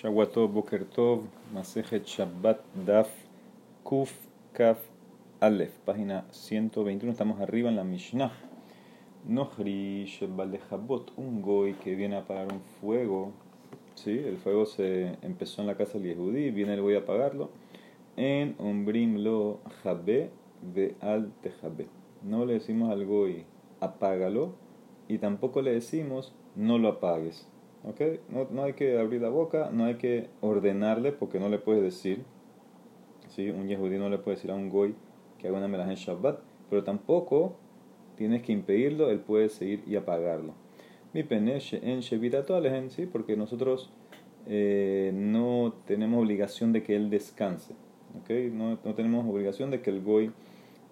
Shawato Boker Tov, Masejet Shabbat Daf Kuf Kaf Aleph, página 121, estamos arriba en la Mishnah. Nohri Shebalejabot, un goy que viene a apagar un fuego. ¿sí? El fuego se empezó en la casa del Yehudi, viene el goy a apagarlo. En Umbrim lo Jabe de al Tejabe. No le decimos al goy apágalo y tampoco le decimos no lo apagues. ¿Okay? No, no, hay que abrir la boca, no hay que ordenarle porque no le puedes decir. ¿sí? Un yehudí no le puede decir a un goy que haga una melaj en Shabbat, pero tampoco tienes que impedirlo, él puede seguir y apagarlo. Mi peneche en Shevitatoalehen, ¿sí? porque nosotros eh, no tenemos obligación de que él descanse. ¿okay? No, no tenemos obligación de que el goy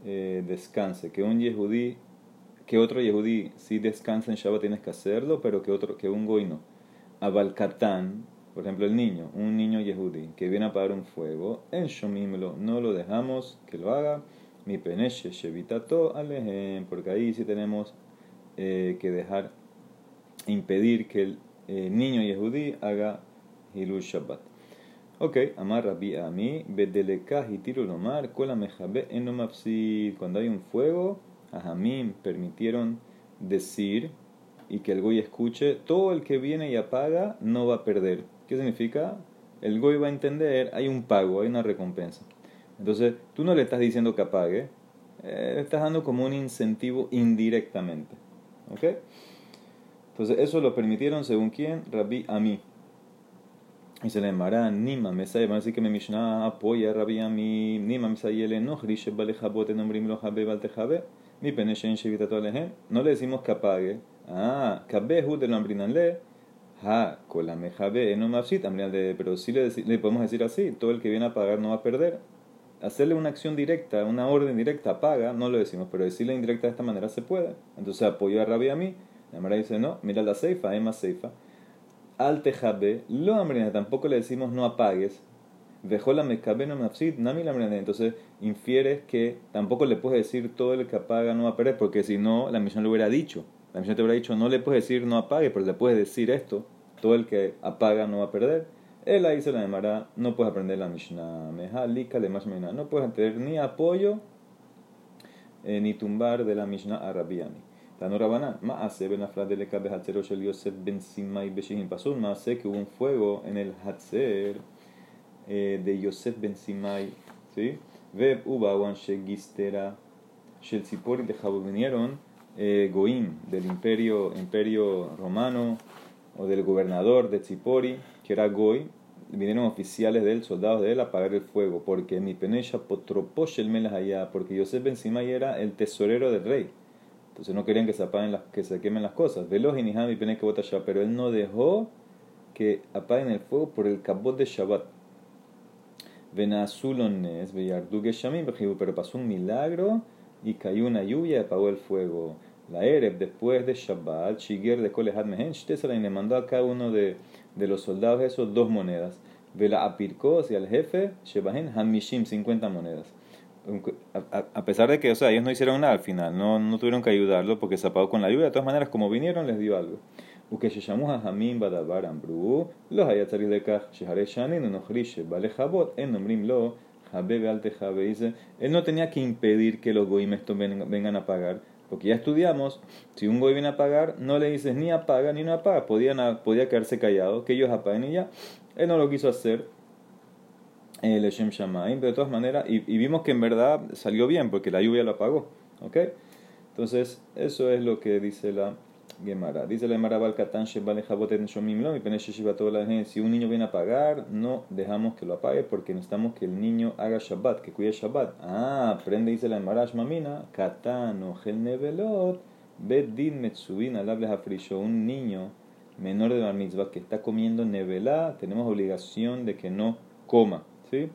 eh, descanse, que un yehudí que otro yehudí si descansa en Shabbat tienes que hacerlo, pero que otro que un goy no. Abalcatán, por ejemplo el niño, un niño yehudí que viene a apagar un fuego, en Shomimlo no lo dejamos que lo haga, mi peneche shevitato alejem, porque ahí sí tenemos eh, que dejar, impedir que el eh, niño yehudí haga Hilul Shabbat. Ok, amar Rabbi a mí, bedelekah y tiro lomar, kola mejabe enomapsid, cuando hay un fuego, a Jamim permitieron decir y que el goy escuche, todo el que viene y apaga no va a perder. ¿Qué significa? El goy va a entender, hay un pago, hay una recompensa. Entonces, tú no le estás diciendo que apague, eh, le estás dando como un incentivo indirectamente. ¿Ok? Entonces, eso lo permitieron según quién? Rabbi Ami. Y se le llamará Nima Mesaya. Van a decir que mi Mishnah apoya a Rabbi Ami. Nima Mesaya le no, Grishe Balejabot en Ombrim lo Jabe Baltejabe. Mi peneshen shevitato alejen. No le decimos que apague. Ah, kabehu de le. Ha, kolame jabe no mafsit. Pero sí le, le podemos decir así. Todo el que viene a pagar no va a perder. Hacerle una acción directa, una orden directa, apaga, no lo decimos, pero decirle indirecta de esta manera se puede. Entonces apoyó a Rabbi a mí. La Mara dice, no, mira la ceifa, es más ceifa. Al tejabe, lo ambrina, tampoco le decimos no apagues, Dejó la mekabeno mafsid, nami la Entonces infieres que tampoco le puedes decir todo el que apaga no va a perder, porque si no, la misión le hubiera dicho. La misión te hubiera dicho, no le puedes decir no apague, pero le puedes decir esto, todo el que apaga no va a perder. Él ahí se la llamará, no puedes aprender la Mishnah, mejalika le no puedes tener ni apoyo eh, ni tumbar de la Mishnah arabiani. Tano Rabanán, Maase ben Yosef ben Simai Beshihim Pasun, Maase que hubo un fuego en el Hatzer eh, de Yosef ben Simai, ¿sí? Veb Ubawan Shegistera Shel de Jabo vinieron eh, Goim del imperio, imperio romano o del gobernador de Tzipori, que era Goy, vinieron oficiales de él, soldados de él, a apagar el fuego, porque mi penesha potroposh el melas allá, porque Yosef ben era el tesorero del rey. Entonces no querían que se apaguen las, que se quemen las cosas. Veloz y y que pero él no dejó que apaguen el fuego por el cabot de Shabbat pero pasó un milagro y cayó una lluvia y apagó el fuego La Ereb, después de Shabbat, Shiger de Kolehad Mehen, le mandó a cada uno de, de los soldados esos dos monedas. Vela Apirkos y al jefe, Shebahen Hamishim, 50 monedas. A, pesar de que, o sea, ellos no hicieron nada al final, no, no tuvieron que ayudarlo porque se apagó con la lluvia. De todas maneras, como vinieron, les dio algo. וכששמעו החמים בדבר אמרו, לא היה צריך לכך שהרי שענינו נוכרי שבעלי חוות אין אומרים לו, jabé al tejabe, dice, él no tenía que impedir que los goim vengan a pagar, porque ya estudiamos, si un goy viene a pagar, no le dices ni apaga ni no apaga, podían, podía quedarse callado, que ellos apaguen y ya, él no lo quiso hacer, el Shem Shamaim, pero de todas maneras, y, y, vimos que en verdad salió bien, porque la lluvia lo apagó, ¿ok? Entonces, eso es lo que dice la Gemara. Dice la Gemara Balkatan. Si un niño viene a pagar, no dejamos que lo apague porque necesitamos que el niño haga Shabbat, que cuide Shabbat. Ah, aprende, dice la Gemara Shmamina, Katano Gel Nevelot, Bedin Metsubin Alable Hafrisho. Un niño menor de la mitzvah que está comiendo nevelá, tenemos obligación de que no coma. ¿sí?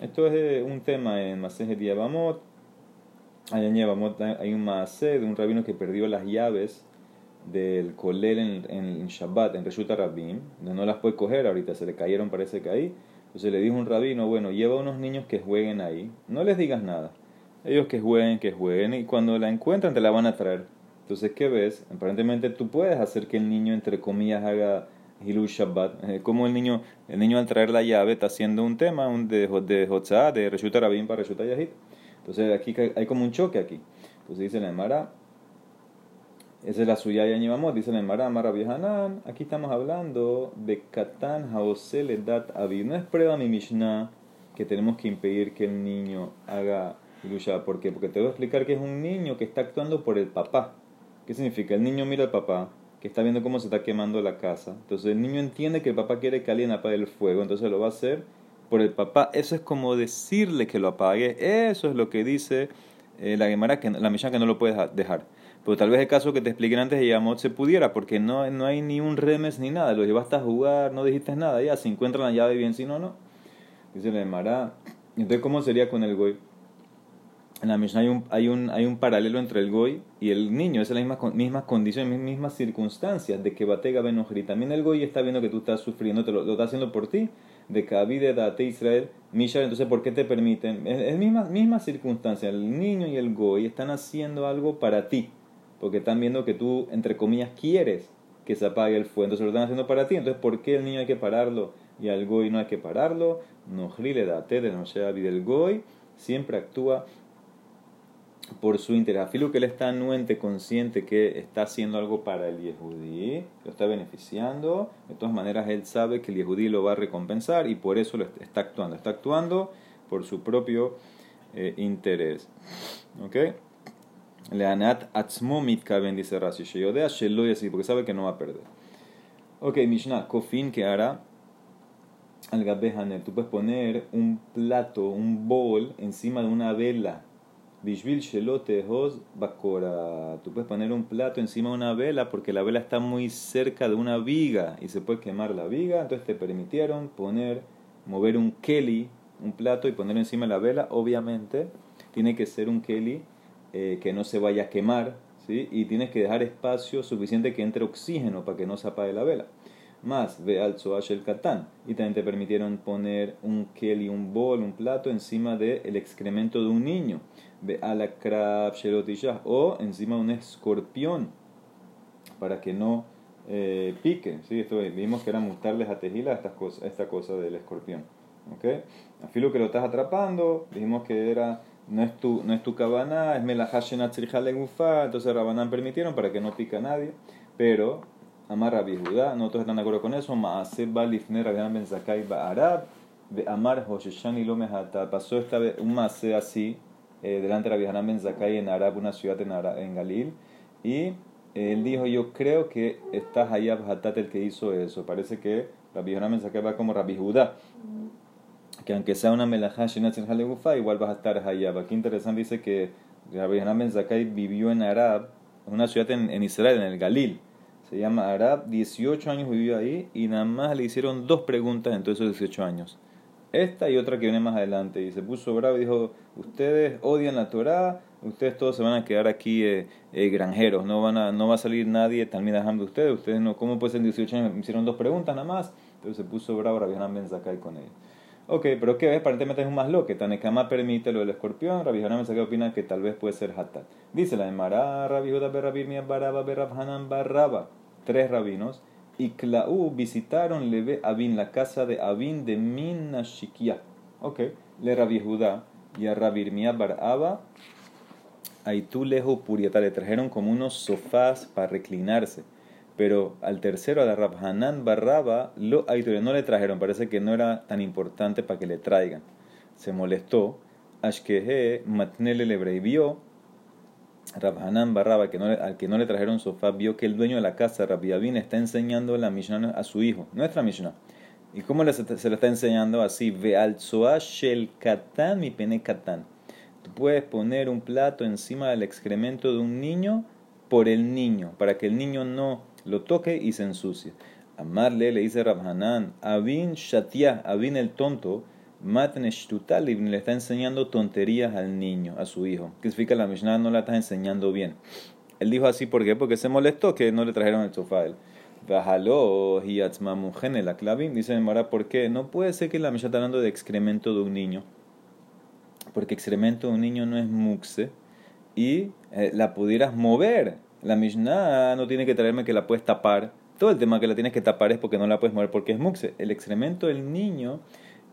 Esto es eh, un tema en Maseje Diabamot. Hay un maase de un rabino que perdió las llaves del Kolel en, en, Shabbat, en Reshuta Rabim, no las puede coger ahorita, se le cayeron, parece que ahí. Entonces le dijo un rabino, bueno, lleva a unos niños que jueguen ahí, no les digas nada. Ellos que jueguen, que jueguen, y cuando la encuentran te la van a traer. Entonces, ¿qué ves? Aparentemente tú puedes hacer que el niño, entre comillas, haga Hilu Shabbat. Eh, como el niño, el niño al traer la llave está haciendo un tema un de, de de Reshuta Rabin para Reshuta Yahid. Entonces aquí hay como un choque aquí. Entonces dice la Emara, esa es la suya y Añibamot, dice la Emara, Amara aquí estamos hablando de Katan Haosele Dat Aviv. No es prueba mi Mishnah que tenemos que impedir que el niño haga Hilu ¿Por qué? Porque te voy a explicar que es un niño que está actuando por el papá. ¿Qué significa? El niño mira al papá, que está viendo cómo se está quemando la casa. Entonces el niño entiende que el papá quiere que alguien apague el fuego, entonces lo va a hacer por el papá. Eso es como decirle que lo apague. Eso es lo que dice eh, la la Mishnah que no lo puedes dejar. Pero tal vez el caso que te expliqué antes de Yamot se pudiera, porque no, no hay ni un remes ni nada. Lo llevaste a jugar, no dijiste nada. Ya, si encuentran la llave bien, si no, no. Dice la Gemara. Entonces, ¿cómo sería con el Goy? en la Mishnah hay un, hay un, hay un paralelo entre el goy y el niño, es la misma, mismas condiciones, mismas circunstancias de que Batega y También el goy está viendo que tú estás sufriendo, te lo, lo está haciendo por ti, de que de Date Israel, Mishar, entonces ¿por qué te permiten? Es, es misma, misma circunstancia, el niño y el goy están haciendo algo para ti, porque están viendo que tú, entre comillas, quieres que se apague el fuego, entonces lo están haciendo para ti, entonces ¿por qué el niño hay que pararlo y al goy no hay que pararlo? No le date de no sea el goy, siempre actúa por su interés. Afilo que él está anuente, consciente que está haciendo algo para el Yehudí, lo está beneficiando, de todas maneras él sabe que el Yehudí lo va a recompensar y por eso lo está actuando. Está actuando por su propio eh, interés. ¿Ok? Leanat atzmo mitkaven, dice Rashi. Sheyodea sheloy así, porque sabe que no va a perder. Ok, Mishnah, kofin que hará al gabehanel. Tú puedes poner un plato, un bol encima de una vela Bishvil shelote hoz bakora. Tú puedes poner un plato encima de una vela porque la vela está muy cerca de una viga y se puede quemar la viga. Entonces te permitieron poner, mover un keli, un plato y ponerlo encima de la vela. Obviamente tiene que ser un keli eh, que no se vaya a quemar ¿sí? y tienes que dejar espacio suficiente que entre oxígeno para que no se apague la vela más ve al el katán. Y también te permitieron poner un keli, un bol, un plato encima del excremento de un niño. Ve a la krab o encima de un escorpión para que no eh, pique. ¿sí? Esto vimos que era mutarles a tejila esta cosa del escorpión. ¿okay? Que lo estás atrapando, dijimos que era no es tu, no es tu cabana, es melahashen gufa, entonces Rabanán permitieron para que no pique a nadie, pero Amar Rabbi Judá, nosotros están de acuerdo con eso. Maase Balifner Rabbi Ben Zakai Arab, de Amar Hosheshani Lo Pasó esta vez un maase así, eh, delante de Rabbi Hanan Ben Zakai en Arab, una ciudad en, en Galil. Y él dijo: Yo creo que está Hayab Hatat el que hizo eso. Parece que Rabbi Hanan Ben Zakai va como Rabbi Judá. Que aunque sea una melajá igual vas a estar Hayab. Aquí interesante dice que Rabbi Ben Zakai vivió en Arab, una ciudad en, Israel, en el Galil se llama Arab, 18 años vivió ahí y nada más le hicieron dos preguntas en todos esos 18 años. Esta y otra que viene más adelante. Y se puso bravo y dijo, ustedes odian la Torah, ustedes todos se van a quedar aquí eh, eh, granjeros, no, van a, no va a salir nadie también dejando ustedes, ustedes no, ¿cómo puede ser 18 años? Me hicieron dos preguntas nada más, entonces se puso bravo Rabbi Hanan Ben con ellos. Ok, pero ¿qué? Aparentemente es un más que Tanekama permite lo del escorpión, Rabbi Hanan Ben opina que tal vez puede ser Hatat. Dice la de Mará, Rabbi Huda Berrabir Baraba Berrab Hanan Barraba tres rabinos, y Klaú visitaron Leve Abin, la casa de Abin de Minashikia. Ok, le Rabbi Judá y a Rabbi Irmía Bar Abba, tú Lejo Puriata, le trajeron como unos sofás para reclinarse. Pero al tercero, a la Rabhanan Barraba, lo no le trajeron, parece que no era tan importante para que le traigan. Se molestó. Ashkehe Matnele le vio Rabhanan Barraba, que no, al que no le trajeron sofá, vio que el dueño de la casa, Rabbi está enseñando la Mishnah a su hijo, nuestra Mishnah. ¿Y cómo se lo está enseñando? Así, ve al shel katan mi pene katan. Tú puedes poner un plato encima del excremento de un niño por el niño, para que el niño no lo toque y se ensucie. Amarle le dice Rabhanan, Abin Shatia, Abin el tonto, le está enseñando tonterías al niño, a su hijo. ¿Qué significa la Mishnah no la está enseñando bien? Él dijo así, ¿por qué? Porque se molestó que no le trajeron el sofá a él. la clavin. Dice Mara, ¿por qué? No puede ser que la Mishnah está hablando de excremento de un niño. Porque excremento de un niño no es muxe. Y eh, la pudieras mover. La Mishnah no tiene que traerme que la puedes tapar todo el tema que la tienes que tapar es porque no la puedes mover porque es muxe. El excremento del niño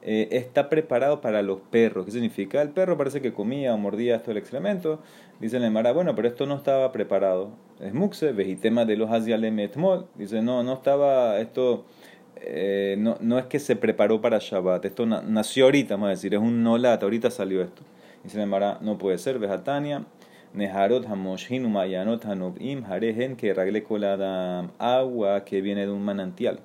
eh, está preparado para los perros. ¿Qué significa? El perro parece que comía o mordía esto el excremento. Dice el Mara, bueno, pero esto no estaba preparado. Es muxe, vejitema de los etmol. Dice, no, no estaba, esto eh, no, no es que se preparó para Shabbat. Esto nació ahorita, vamos a decir, es un nolat, ahorita salió esto. Dice el Mara, no puede ser, vejatania. Neharot Hamoshin Umayanot Hanobim Harehen que ragle colada agua que viene de un manantial.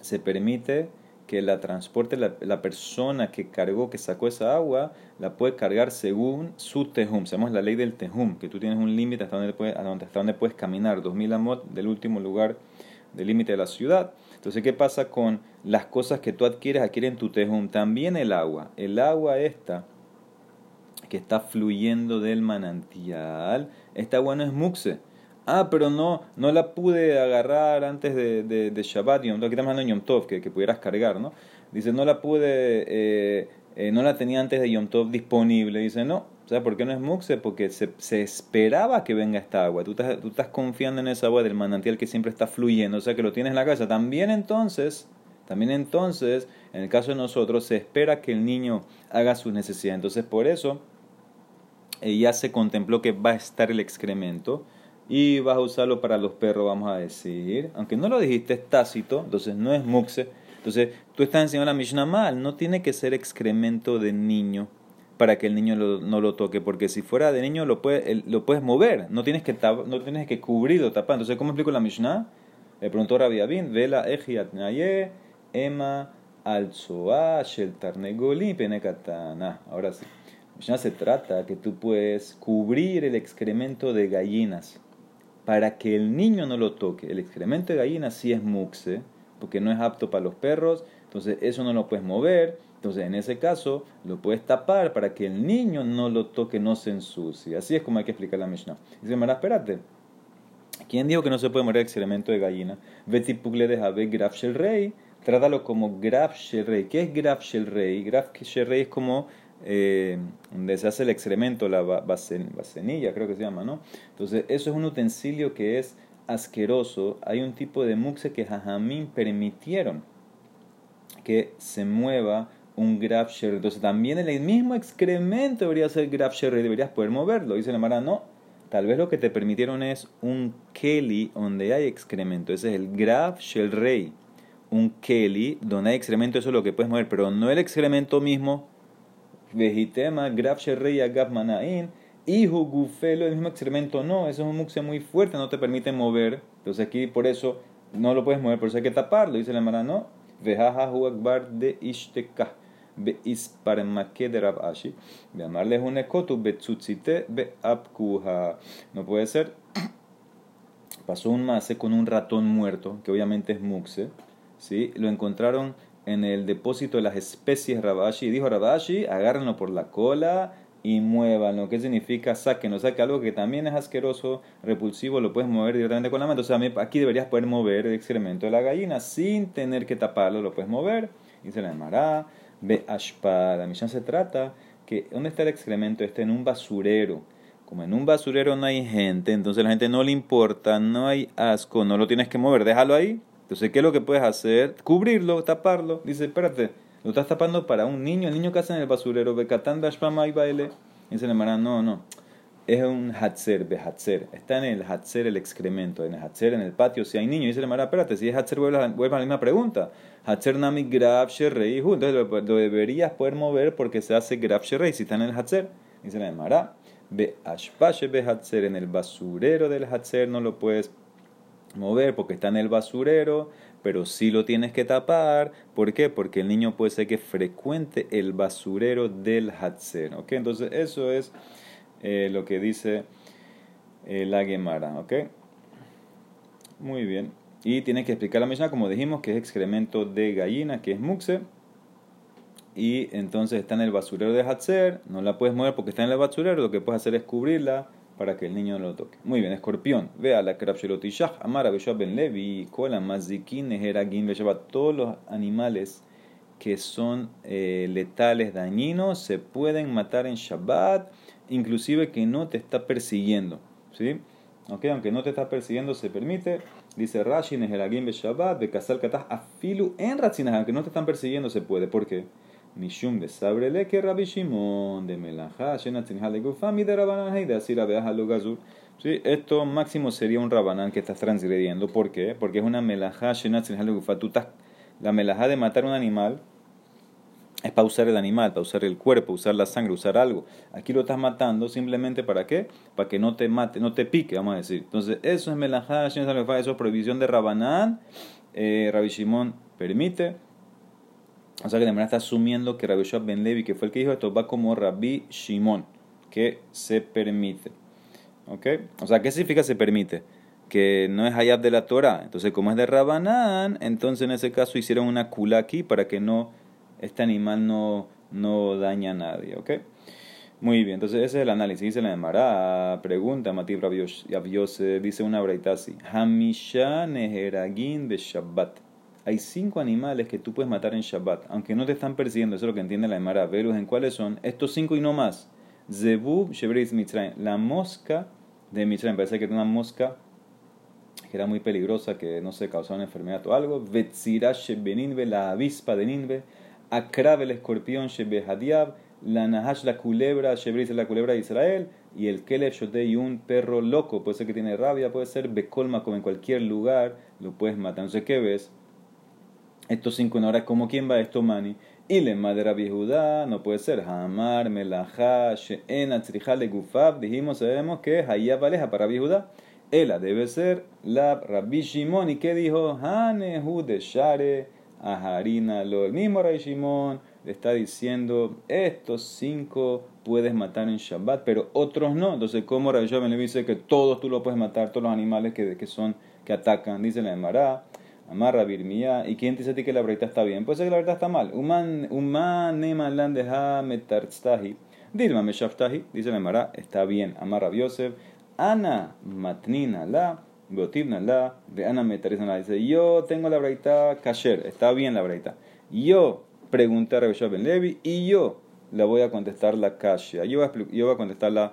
Se permite que la transporte la, persona que cargó, que sacó esa agua, la puede cargar según su tejum. Sabemos la ley del tejum, que tú tienes un límite hasta donde, puedes, hasta donde puedes caminar, 2000 amot del último lugar del límite de la ciudad. Entonces, ¿qué pasa con las cosas que tú adquieres, adquieren tu tejum? También el agua. El agua esta que está fluyendo del manantial, esta agua no es muxe. Ah, pero no, no la pude agarrar antes de, de, de Shabbat, Yom Tov, aquí estamos hablando de Yom Tov, que, que pudieras cargar, ¿no? Dice, no la pude, eh, eh, no la tenía antes de Yom Tov disponible. Dice, no, ¿sabes por qué no es muxe? Porque se, se esperaba que venga esta agua. Tú estás, tú estás confiando en esa agua del manantial que siempre está fluyendo, o sea que lo tienes en la casa. También entonces, también entonces, en el caso de nosotros, se espera que el niño haga sus necesidades. Entonces, por eso, eh, ya se contempló que va a estar el excremento y vas a usarlo para los perros, vamos a decir. Aunque no lo dijiste, es tácito, entonces no es muxe. Entonces, tú estás enseñando la Mishnah mal, no tiene que ser excremento de niño para que el niño no lo toque, porque si fuera de niño lo, puede, lo puedes mover, no tienes que, no tienes que cubrirlo, tapar. Entonces, ¿cómo explico la Mishnah? Le preguntó Rabbi Abin, vela ejiat naye, ema alzoa shel tarnegoli penekatana. Ahora sí. Mishnah se trata que tú puedes cubrir el excremento de gallinas para que el niño no lo toque. El excremento de gallina sí es muxe, porque no es apto para los perros, entonces eso no lo puedes mover. Entonces, en ese caso, lo puedes tapar para que el niño no lo toque, no se ensucie. Así es como hay que explicar la Mishnah. Dice, Mara, espérate. ¿Quién dijo que no se puede mover el excremento de gallina? Pugle de Jabe Graf Rey. Trátalo como Graf Rey. ¿Qué es Graf Rey? Graf Rey es como eh, donde se hace el excremento, la basenilla, creo que se llama, ¿no? Entonces, eso es un utensilio que es asqueroso. Hay un tipo de muxe que Jajamín permitieron que se mueva un graf Entonces, también el mismo excremento debería ser graf deberías poder moverlo. Dice la Mara, no. Tal vez lo que te permitieron es un keli donde hay excremento. Ese es el graf rey. Un keli donde hay excremento, eso es lo que puedes mover, pero no el excremento mismo Vejitema, Graf Sherrey Agaf Manain, Hijo Gufelo, el mismo excremento, no, eso es un muxe muy fuerte, no te permite mover. Entonces aquí por eso no lo puedes mover, por eso hay que taparlo. Dice la Mara, no. Vejaja Huakbar de Ishteka. Be isparmake de Rabashi. Ve amarles un ekotu betzutzite be apkuha. No puede ser. Pasó un mase con un ratón muerto, que obviamente es muxe. ¿sí? Lo encontraron en el depósito de las especies Rabashi. Dijo Rabashi, agárrenlo por la cola y muévanlo. ¿Qué significa saquen? O sea que algo que también es asqueroso, repulsivo, lo puedes mover directamente con la mano. Entonces aquí deberías poder mover el excremento de la gallina sin tener que taparlo, lo puedes mover. Y se la llamará ve ashpa. La misión se trata que ¿dónde está el excremento? Está en un basurero. Como en un basurero no hay gente, entonces la gente no le importa, no hay asco, no lo tienes que mover, déjalo ahí entonces, ¿qué es lo que puedes hacer? Cubrirlo, taparlo. Dice, espérate, lo estás tapando para un niño, el niño que hace en el basurero, Bekatán Dashpama y baile. Dice el hermano, no, no. Es un hatzer, hatzer. Está en el hatzer el excremento, en el hatzer, en el patio. Si hay niños, dice el hermano, espérate, si es hatzer, vuelve a, la misma pregunta. Hatzer nami grab sherrei Entonces lo, deberías poder mover porque se hace grab sherrei si está en el hatzer. Dice el hermano, be ashpashe be hatzer, en el basurero del hatzer no lo puedes mover porque está en el basurero, pero sí lo tienes que tapar. ¿Por qué? Porque el niño puede ser que frecuente el basurero del Hatzer. ¿ok? Entonces eso es eh, lo que dice eh, la Gemara. ¿ok? Muy bien. Y tienes que explicar la Mishnah, como dijimos, que es excremento de gallina, que es muxe. Y entonces está en el basurero de Hatzer, no la puedes mover porque está en el basurero, lo que puedes hacer es cubrirla para que el niño no lo toque. Muy bien, escorpión. Vea la krabshelotishach, amara ben levi, kola mazikin, neheragin, Todos los animales que son eh, letales, dañinos, se pueden matar en Shabbat, inclusive que no te está persiguiendo. ¿sí? Aunque no te está persiguiendo, se permite. Dice Rashi, Neheragim Shabbat, Bekasal Katah, Afilu en Ratzinah, que no te están persiguiendo se puede. ¿Por qué? Mishum besabrele que Rabbi Shimon de Melajá, Shena Tzinhal de de Rabanan de Asira Beaja Lugazur. ¿Sí? Esto máximo sería un Rabanán que estás transgrediendo. ¿Por qué? Porque es una Melajá, Shena Tzinhal de Gufam. Tú estás, la Melajá de matar un animal es para usar el animal, para usar el cuerpo, usar la sangre, usar algo. Aquí lo estás matando simplemente para qué? Para que no te mate, no te pique, vamos a decir. Entonces, eso es melajá, eso es prohibición de Rabanán. Eh, Rabbi Shimon permite. O sea que de manera está asumiendo que Rabbi Shab Ben Levi, que fue el que dijo esto, va como Rabbi Shimon, que se permite. ¿Ok? O sea, ¿qué significa se permite? Que no es hayab de la Torah. Entonces, como es de Rabanán, entonces en ese caso hicieron una kula aquí para que no este animal no, no daña a nadie, ¿ok? Muy bien, entonces ese es el análisis. Dice la Emara, pregunta Matib Rabiose, dice una breita así: Hamisha Neheragin de Shabbat. Hay cinco animales que tú puedes matar en Shabbat, aunque no te están persiguiendo, eso es lo que entiende la Emara. Verus en cuáles son estos cinco y no más. Zebub Shebreis Mitzrayim, la mosca de Mitzrayim, parece que era una mosca que era muy peligrosa, que no se causaba una enfermedad o algo. Vetzira Shebeninbe, la avispa de Ninbe Akrab el escorpión Shebehadiab, la Nahash la culebra, Shebris la culebra de Israel, y el Keleb Shotei un perro loco, puede ser que tiene rabia, puede ser Bekolma como en cualquier lugar, lo puedes matar. No sé qué ves. Estos cinco ahora, como quién va esto, Mani? Y le madera Judá, no puede ser. Hamar, Melajá, She'en, Atzrijale, Gufab, dijimos, sabemos que Hayab Aleja para Judá. Ela debe ser la Rabbi Shimon. ¿Y qué dijo? Hanehu de Share a Harina, lo el mismo Ray Shimon le está diciendo, estos cinco puedes matar en Shabbat, pero otros no. Entonces, ¿cómo Ray Shimon le dice que todos tú lo puedes matar, todos los animales que, que son, que atacan? Dice la Emara, Amarra Birmía, ¿y quién dice a ti que la verdad está bien? Puede ser que la verdad está mal. Dilma meshaftahi, dice la Emara, está bien. Amarra Yosef, Ana matnina la la, de Ana la dice, yo tengo la braita kasher, está bien la braita. Yo pregunté a Rabbi Ben Levi y yo le voy a contestar la kasher. Yo voy a, contestar la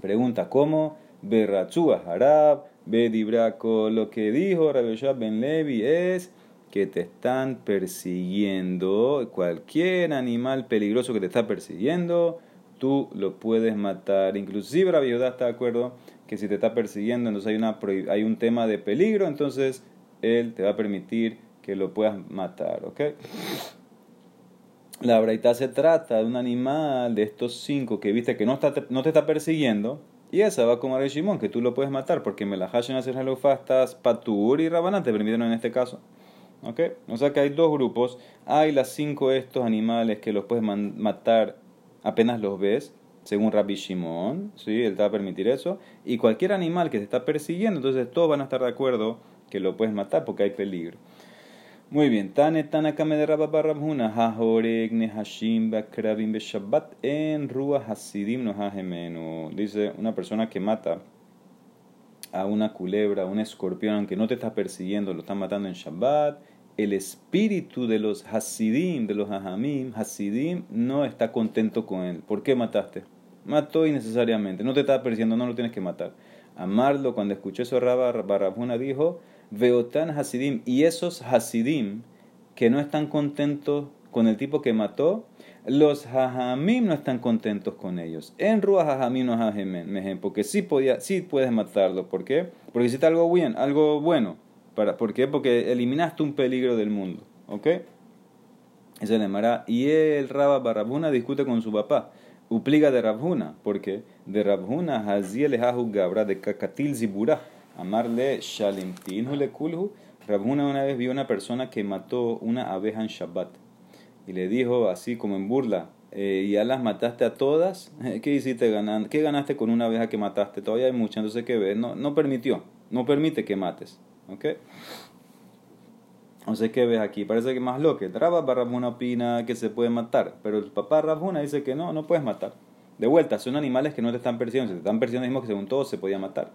pregunta, ¿cómo? Berrachua Harab, Bedibraco, lo que dijo Rabbi Ben Levi es que te están persiguiendo, cualquier animal peligroso que te está persiguiendo, tú lo puedes matar. Inclusive Rabbi está de acuerdo que si te está persiguiendo, entonces hay, una, hay un tema de peligro, entonces él te va a permitir que lo puedas matar, ¿ok? La braita se trata de un animal de estos cinco que viste que no, está, no te está persiguiendo, y esa va como a Shimon, que tú lo puedes matar, porque me la hashen hacer fastas patur y rabanán te permitieron en este caso. ¿Ok? O sea que hay dos grupos. Hay las cinco estos animales que los puedes matar apenas los ves según Rabbi Shimon, ¿sí? él te va a permitir eso, y cualquier animal que te está persiguiendo, entonces todos van a estar de acuerdo que lo puedes matar porque hay peligro. Muy bien, Tane Tanakame de Rabba Barrabhuna, Hahoreg Nehashim Bakrabim Beshabbat en Rua Hasidim no Dice una persona que mata a una culebra, a un escorpión, aunque no te está persiguiendo, lo está matando en Shabbat el espíritu de los Hasidim, de los Hahamim, Hasidim, no está contento con él. ¿Por qué mataste? Mató innecesariamente, no te está persiguiendo, no lo tienes que matar. Amarlo, cuando escuché eso, Barabuna dijo, Veotan Hasidim, y esos Hasidim que no están contentos con el tipo que mató, los Hajamim no están contentos con ellos. En Ruach Hajamim no porque sí, podía, sí puedes matarlo. ¿Por qué? Porque hiciste algo bien, algo bueno. Para, ¿Por qué? Porque eliminaste un peligro del mundo. ¿Ok? Es Y el Rabba Barabuna discute con su papá. Upliga de Rabhuna. ¿Por qué? De Rabhuna, Haziel Gabra de Kakatil Zibura. Amarle Shalimtin le Kulhu. Rabhuna una vez vio una persona que mató una abeja en Shabbat. Y le dijo así como en burla. Eh, ¿Ya las mataste a todas? ¿Qué hiciste ganando? ¿Qué ganaste con una abeja que mataste? Todavía hay muchas, entonces ¿qué ves? No, no permitió. No permite que mates. ¿Ok? Sé qué ves aquí. Parece que más lo que Rabba Barrabuna opina que se puede matar. Pero el papá Rabuna dice que no, no puedes matar. De vuelta, son animales que no te están persiguiendo. Si te están persiguiendo, mismo que según todo se podía matar.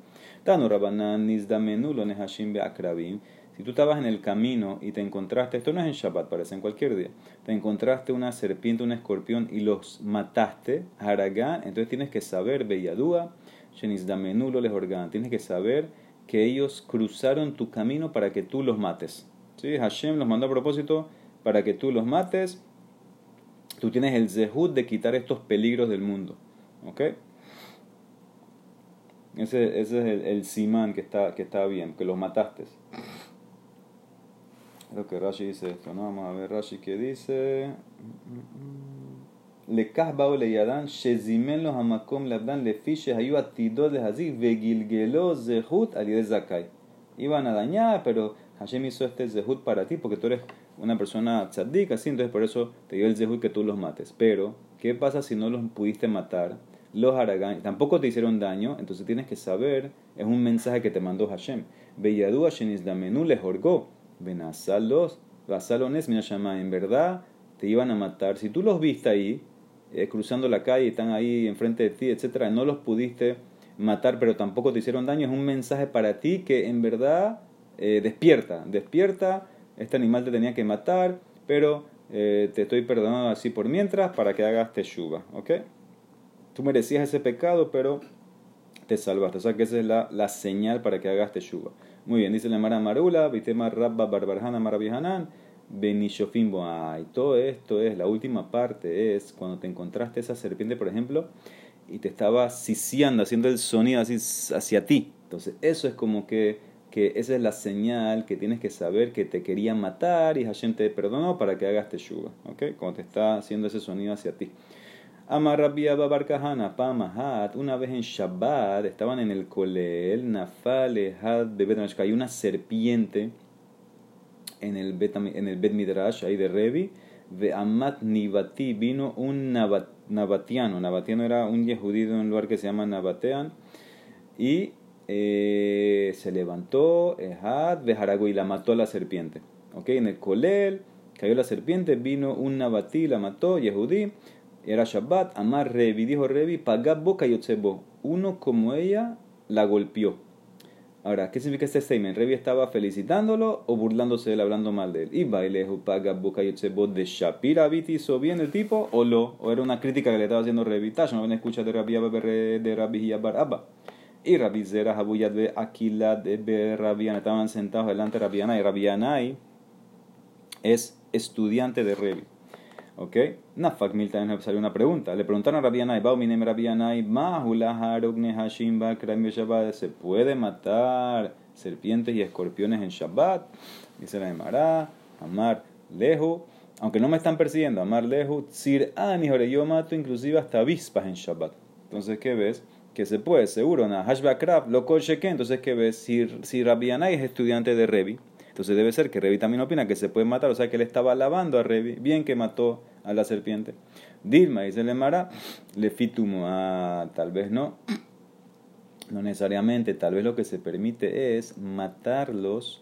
Tano Rabanan Nizdamenulo Nehashim Akrabim. Si tú estabas en el camino y te encontraste, esto no es en Shabbat, parece en cualquier día, te encontraste una serpiente, un escorpión y los mataste, Haragán, entonces tienes que saber, Beyadúa, Shenizdamenulo Les Organ, tienes que saber que ellos cruzaron tu camino para que tú los mates. ¿Sí? Hashem los mandó a propósito para que tú los mates. Tú tienes el zehut de quitar estos peligros del mundo. ¿Ok? Ese, ese es el, el, simán que está, que está bien, que los mataste. Es lo que Rashi dice esto, ¿no? Vamos a ver Rashi que dice. Mm, mm, mm, le o le yadan, shezimen los amakom le abdan le fiches ayu atidot le hazik zehut alide zakai. Iban a dañar, pero Hashem hizo este zehut para ti porque tú eres una persona tzadik, así, entonces por eso te dio el zehut que tú los mates. Pero, ¿qué pasa si no los pudiste matar? Los haragañ tampoco te hicieron daño, entonces tienes que saber, es un mensaje que te mandó Hashem. Beyadu Hashem islamenu les orgó, benasalos, vasalones minashama, en verdad te iban a matar. Si tú los viste ahí, eh, cruzando la calle, están ahí enfrente de ti, etcétera, no los pudiste matar, pero tampoco te hicieron daño, es un mensaje para ti que en verdad eh, despierta, despierta, este animal te tenía que matar, pero eh, te estoy perdonando así por mientras para que hagas teshuva, ¿ok? Tú merecías ese pecado, pero te salvaste, o sea que esa es la, la señal para que hagas teshuva. Muy bien, dice la Mara Marula, Vitema Rabba Barbarjana Maravihanan, Benishofimbo. Ay, todo esto es, la última parte es cuando te encontraste esa serpiente, por ejemplo, y te estaba siciando, haciendo el sonido así hacia ti. Entonces, eso es como que, que esa es la señal que tienes que saber que te quería matar y Hashem te perdonó para que hagas teshuva, ¿ok? Cuando te está haciendo ese sonido hacia ti. Amarrabia Babarkahana, Pamahat, una vez en Shabbat estaban en el Kolel, Nafale, Had, de hay una serpiente en el, Bet, en el Bet Midrash, ahí de Revi, de Amat Nivati, vino un Nabatiano. Nabatiano era un yehudí en un lugar que se llama Nabatean, y eh, se levantó, Ehad, Beharago, y la mató a la serpiente. ¿Ok? En el Kolel cayó la serpiente, vino un Nabatí, la mató, Yehudí, era Shabbat, Amar Revi, dijo Revi, Pagab Boca Yotzebo. Uno como ella la golpeó. Ahora, ¿qué significa este statement? ¿Revi estaba felicitándolo o burlándose de él, hablando mal de él? Y bailejo paga boca y de Shapira Viti hizo bien el tipo o lo, o era una crítica que le estaba haciendo Revi. Tash, no ven escucha de Rabbi de Rabbi Abba. Y Rabbi Zera Habuyat de Aquila de Rabiana estaban sentados delante de Rabiana y Rabianai es estudiante de Revi. ¿Ok? Nafak Mil también salió una pregunta. Le preguntaron a Rabianai, Bau Minem Rabianai, ¿se puede matar serpientes y escorpiones en Shabbat? Dice la Emara, Amar Lehu. Aunque no me están persiguiendo, Amar Lehu, Sir Ani, yo mato inclusive hasta avispas en Shabbat. Entonces, ¿qué ves? Que se puede, seguro, na Hashbakraf, lo cheque. Entonces, ¿qué ves? Si, si Rabianai es estudiante de Revi, entonces debe ser que Revi también opina que se puede matar, o sea que él estaba alabando a Revi, bien que mató a la serpiente. Dilma dice le mara, le fitumo, ah, tal vez no, no necesariamente, tal vez lo que se permite es matarlos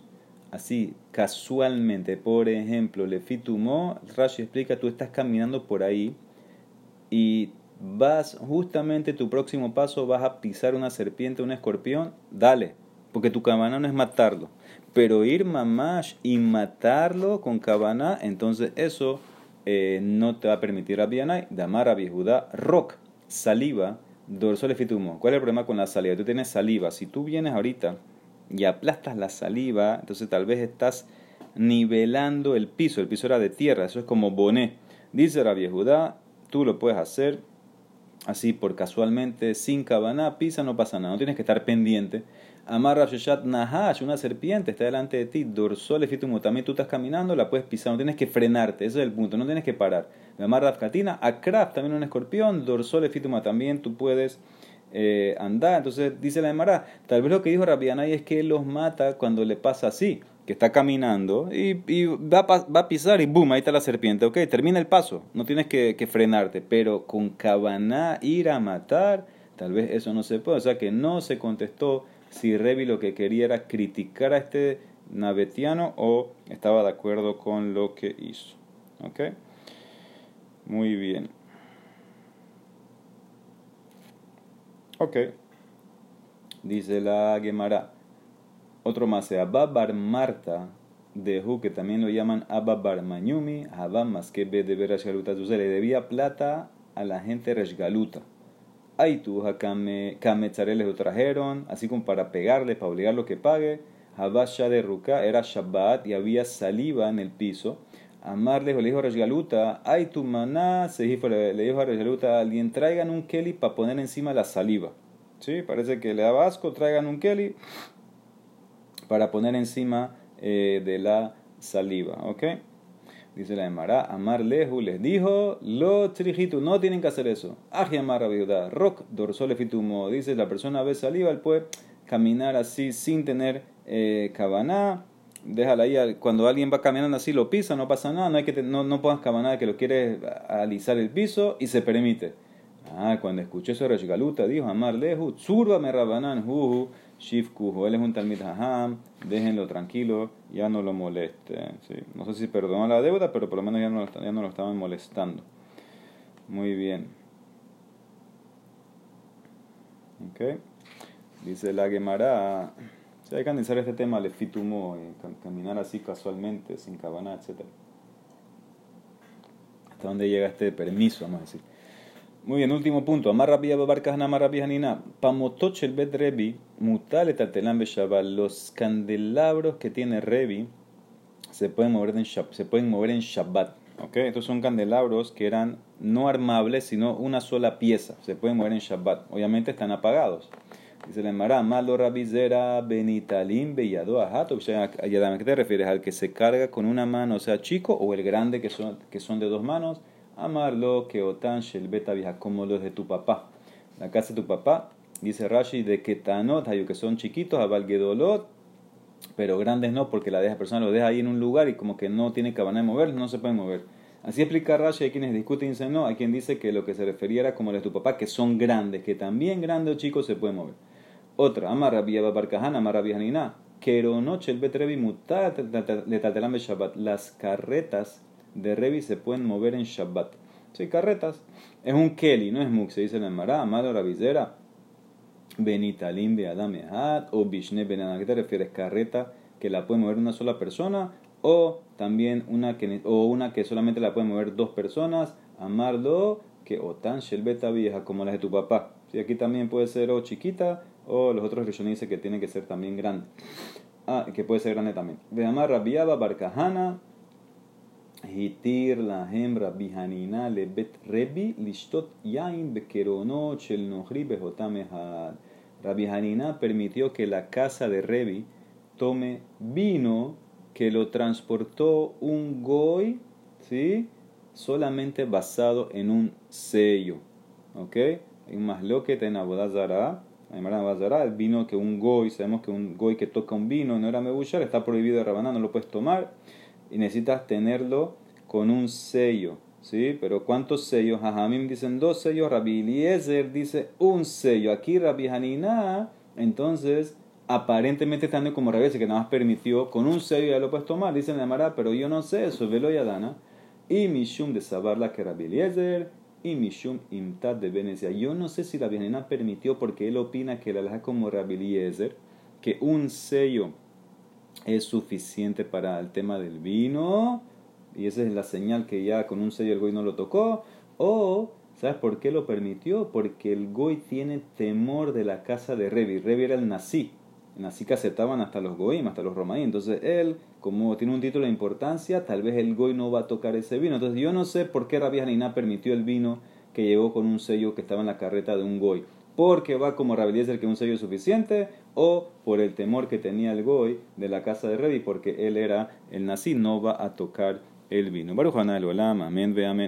así, casualmente. Por ejemplo, le fitumo, Rashi explica, tú estás caminando por ahí y vas, justamente tu próximo paso, vas a pisar una serpiente, un escorpión, dale, porque tu cabana no es matarlo. Pero ir mamash y matarlo con cabana, entonces eso eh, no te va a permitir Abianai, Damar Judá, rock, saliva, dorsal fitumo. ¿Cuál es el problema con la saliva? Tú tienes saliva. Si tú vienes ahorita y aplastas la saliva, entonces tal vez estás nivelando el piso. El piso era de tierra, eso es como boné. Dice Rabbi Judá, tú lo puedes hacer así por casualmente, sin cabana, pisa, no pasa nada. No tienes que estar pendiente Amar Sheshat Nahash, una serpiente está delante de ti, dorsole fitumo, también tú estás caminando, la puedes pisar, no tienes que frenarte, ese es el punto, no tienes que parar. Amar Rafkatina, Akraf, también un escorpión, dorsole fituma, también tú puedes eh, andar. Entonces dice la Emara, tal vez lo que dijo Rabianay es que él los mata cuando le pasa así, que está caminando y, va, a, pisar y boom, ahí está la serpiente, ok, termina el paso, no tienes que, frenarte, pero con Cabaná ir a matar, tal vez eso no se puede, o sea que no se contestó si Revi lo que quería era criticar a este navetiano o estaba de acuerdo con lo que hizo. ¿Ok? Muy bien. Ok. Dice la Gemara. Otro más, Abba Bar Marta, de Hu, que también lo llaman Abba Bar Manyumi, Abba que de ver Le debía plata a la gente Reshgaluta. Aitu, Kametzareles lo trajeron, así como para pegarle, para obligarlo que pague. Habasha de Ruka era Shabbat y había saliva en el piso. Amarles le dijo a Galuta, Aitu maná, se le dijo a Galuta, alguien traigan un keli para poner encima la saliva. ¿Sí? Parece que le da asco, traigan un keli para poner encima eh, de la saliva. ¿Ok? Dice la Emara, Amar Lehu les dijo, lo trijitu, no tienen que hacer eso. Aji Amar viuda, rock dorsole. Dice, la persona ve saliva, él puede caminar así sin tener eh. Déjala ahí, cuando alguien va caminando así lo pisa, no pasa nada, no hay que no, no pongas cabaná que lo quiere alisar el piso y se permite. Ah, cuando escuché eso, Galuta dijo, Amar Lehu, me rabanan, juju. Shifku, él es un Talmid Haham, déjenlo tranquilo, ya no lo molesten. ¿sí? No sé si perdonó la deuda, pero por lo menos ya no, ya no lo estaban molestando. Muy bien. Ok. Dice la Gemara. Se hay que analizar este tema, le fitumo, caminar así casualmente, sin cabana, etc. ¿Hasta dónde llega este permiso, vamos a decir? Muy bien, último punto. Amar rabia babarkahana, amar rabia hanina. Pamotoch el bet rebi, beshabal. Los candelabros que tiene rebi se pueden mover en, se pueden mover en Shabbat. ¿okay? Estos son candelabros que eran no armables, sino una sola pieza. Se pueden mover en Shabbat. Obviamente están apagados. Dice la Emara, malo rabizera benitalim beyado ahato. ¿A qué te refieres? ¿Al que se carga con una mano, o sea, chico, o el grande que son, que son de dos manos? Amarlo que otan beta vieja, como los de tu papá. La casa de tu papá, dice Rashi, de que tanot, que son chiquitos, avalgedolot, pero grandes no, porque la deja persona lo deja ahí en un lugar y como que no tiene cabana de mover, no se pueden mover. Así explica Rashi, hay quienes discuten y dicen no, hay quien dice que lo que se refería era como los de tu papá, que son grandes, que también grandes o chicos se pueden mover. Otra, Amar Barcajana, Amar Nina, noche el Betrevi Mutat le Shabbat. Las carretas de Revi se pueden mover en Shabbat. Sí, carretas. Es un Keli, no es Muk, se dice en el Mará, Amado Ravizera, Benitalim Beadamehat, o Bishne Benana. ¿Qué te refieres? Carreta que la puede mover una sola persona, o también una que, o una que solamente la pueden mover dos personas, amarlo, que o tan Shelbeta vieja como las de tu papá. Sí, aquí también puede ser o chiquita, o los otros Rishonim dicen que tiene que ser también grande. Ah, que puede ser grande también. De amar Rabiaba Barcajana, Hitir la hembra bihanina le bet rebi lishtot yain bekeronot shel nohri behotamehad. Rabbi Hanina permitió que la casa de Rebi tome vino que lo transportó un goy, ¿sí? Solamente basado en un sello, ¿ok? Hay un masloquet en Abodazara, el vino que un goy, sabemos que un goy que toca un vino no era mebushar, está prohibido de Rabaná, no lo puedes tomar y necesitas tenerlo con un sello. ¿Sí? Pero ¿cuántos sellos? Jajamim dicen dos sellos, Rabbi Eliezer dice un sello. Aquí Rabbi Hanina, entonces, aparentemente estando como Rabbi que nada más permitió, con un sello ya lo puedes tomar, dicen la pero yo no sé eso, velo y Adana. Y Mishum de Sabarla que Rabbi Eliezer, y Mishum Imtad de Venecia. Yo no sé si Rabbi Hanina permitió, porque él opina que la deja como Rabbi Eliezer, que un sello es suficiente para el tema del vino, y esa es la señal que ya con un sello el goy no lo tocó, o, ¿sabes por qué lo permitió? Porque el goy tiene temor de la casa de Revi. Revi era el nací. Nací que aceptaban hasta los goyim, hasta los romaní. Entonces él, como tiene un título de importancia, tal vez el goy no va a tocar ese vino. Entonces yo no sé por qué Rabbi Hanina permitió el vino que llegó con un sello que estaba en la carreta de un goy porque va como el que un sello suficiente, o por el temor que tenía el Goy de la casa de Revi, porque él era el nací, no va a tocar el vino. Baruch amén ve amén.